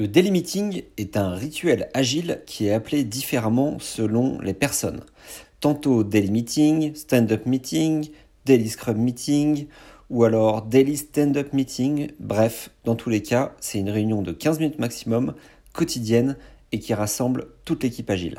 Le daily meeting est un rituel agile qui est appelé différemment selon les personnes. Tantôt daily meeting, stand-up meeting, daily scrum meeting ou alors daily stand-up meeting. Bref, dans tous les cas, c'est une réunion de 15 minutes maximum, quotidienne et qui rassemble toute l'équipe agile.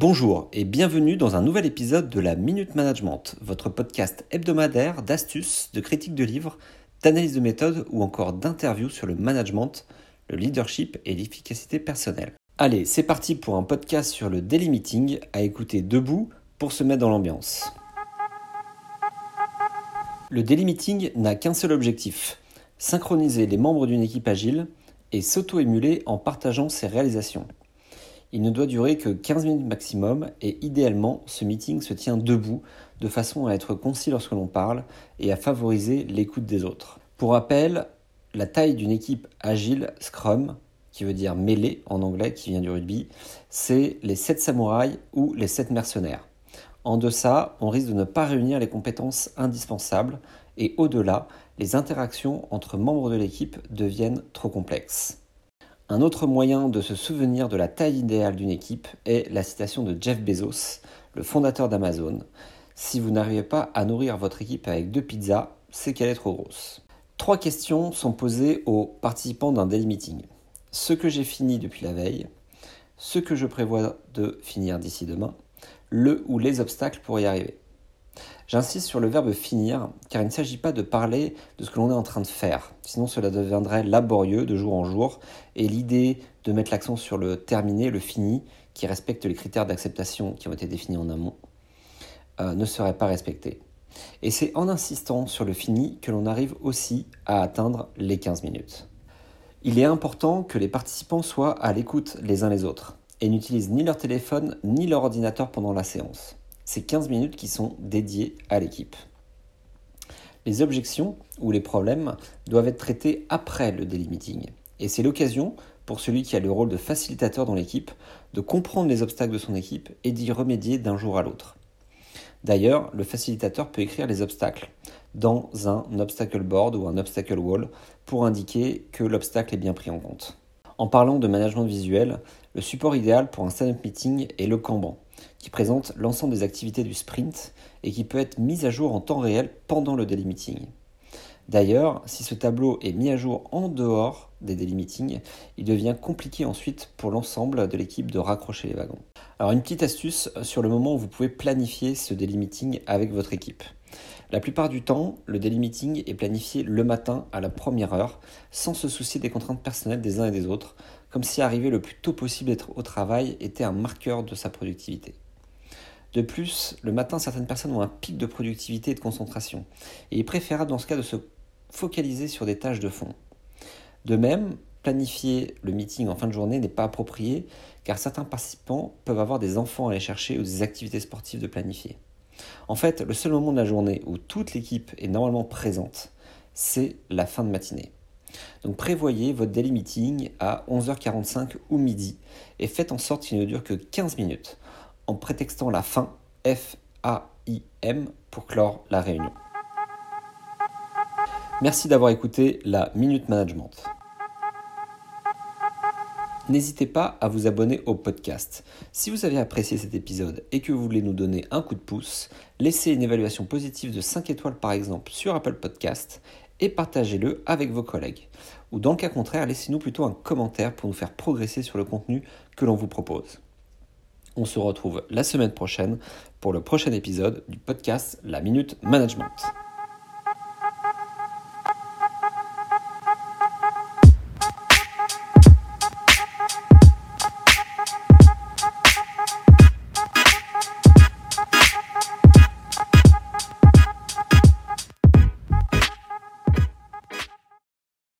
Bonjour et bienvenue dans un nouvel épisode de la Minute Management, votre podcast hebdomadaire d'astuces, de critiques de livres, d'analyse de méthode ou encore d'interviews sur le management, le leadership et l'efficacité personnelle. Allez, c'est parti pour un podcast sur le daily meeting à écouter debout pour se mettre dans l'ambiance. Le daily meeting n'a qu'un seul objectif, synchroniser les membres d'une équipe agile et s'auto-émuler en partageant ses réalisations. Il ne doit durer que 15 minutes maximum et idéalement ce meeting se tient debout de façon à être concis lorsque l'on parle et à favoriser l'écoute des autres. Pour rappel, la taille d'une équipe agile Scrum, qui veut dire mêlée en anglais, qui vient du rugby, c'est les 7 samouraïs ou les 7 mercenaires. En deçà, on risque de ne pas réunir les compétences indispensables et au-delà, les interactions entre membres de l'équipe deviennent trop complexes. Un autre moyen de se souvenir de la taille idéale d'une équipe est la citation de Jeff Bezos, le fondateur d'Amazon. Si vous n'arrivez pas à nourrir votre équipe avec deux pizzas, c'est qu'elle est trop grosse. Trois questions sont posées aux participants d'un daily meeting. Ce que j'ai fini depuis la veille, ce que je prévois de finir d'ici demain, le ou les obstacles pour y arriver. J'insiste sur le verbe finir, car il ne s'agit pas de parler de ce que l'on est en train de faire, sinon cela deviendrait laborieux de jour en jour, et l'idée de mettre l'accent sur le terminé, le fini, qui respecte les critères d'acceptation qui ont été définis en amont, euh, ne serait pas respectée. Et c'est en insistant sur le fini que l'on arrive aussi à atteindre les 15 minutes. Il est important que les participants soient à l'écoute les uns les autres et n'utilisent ni leur téléphone ni leur ordinateur pendant la séance c'est 15 minutes qui sont dédiées à l'équipe. Les objections ou les problèmes doivent être traités après le daily meeting. Et c'est l'occasion pour celui qui a le rôle de facilitateur dans l'équipe de comprendre les obstacles de son équipe et d'y remédier d'un jour à l'autre. D'ailleurs, le facilitateur peut écrire les obstacles dans un obstacle board ou un obstacle wall pour indiquer que l'obstacle est bien pris en compte. En parlant de management visuel, le support idéal pour un stand-up meeting est le Kanban qui présente l'ensemble des activités du sprint et qui peut être mis à jour en temps réel pendant le daily meeting. D'ailleurs, si ce tableau est mis à jour en dehors des daily meetings, il devient compliqué ensuite pour l'ensemble de l'équipe de raccrocher les wagons. Alors une petite astuce sur le moment où vous pouvez planifier ce daily meeting avec votre équipe. La plupart du temps, le daily meeting est planifié le matin à la première heure, sans se soucier des contraintes personnelles des uns et des autres, comme si arriver le plus tôt possible au travail était un marqueur de sa productivité. De plus, le matin, certaines personnes ont un pic de productivité et de concentration, et il est préférable dans ce cas de se focaliser sur des tâches de fond. De même, planifier le meeting en fin de journée n'est pas approprié, car certains participants peuvent avoir des enfants à aller chercher ou des activités sportives de planifier. En fait, le seul moment de la journée où toute l'équipe est normalement présente, c'est la fin de matinée. Donc prévoyez votre daily meeting à 11h45 ou midi et faites en sorte qu'il ne dure que 15 minutes en prétextant la fin F-A-I-M pour clore la réunion. Merci d'avoir écouté la Minute Management. N'hésitez pas à vous abonner au podcast. Si vous avez apprécié cet épisode et que vous voulez nous donner un coup de pouce, laissez une évaluation positive de 5 étoiles par exemple sur Apple Podcast et partagez-le avec vos collègues. Ou dans le cas contraire, laissez-nous plutôt un commentaire pour nous faire progresser sur le contenu que l'on vous propose. On se retrouve la semaine prochaine pour le prochain épisode du podcast La Minute Management.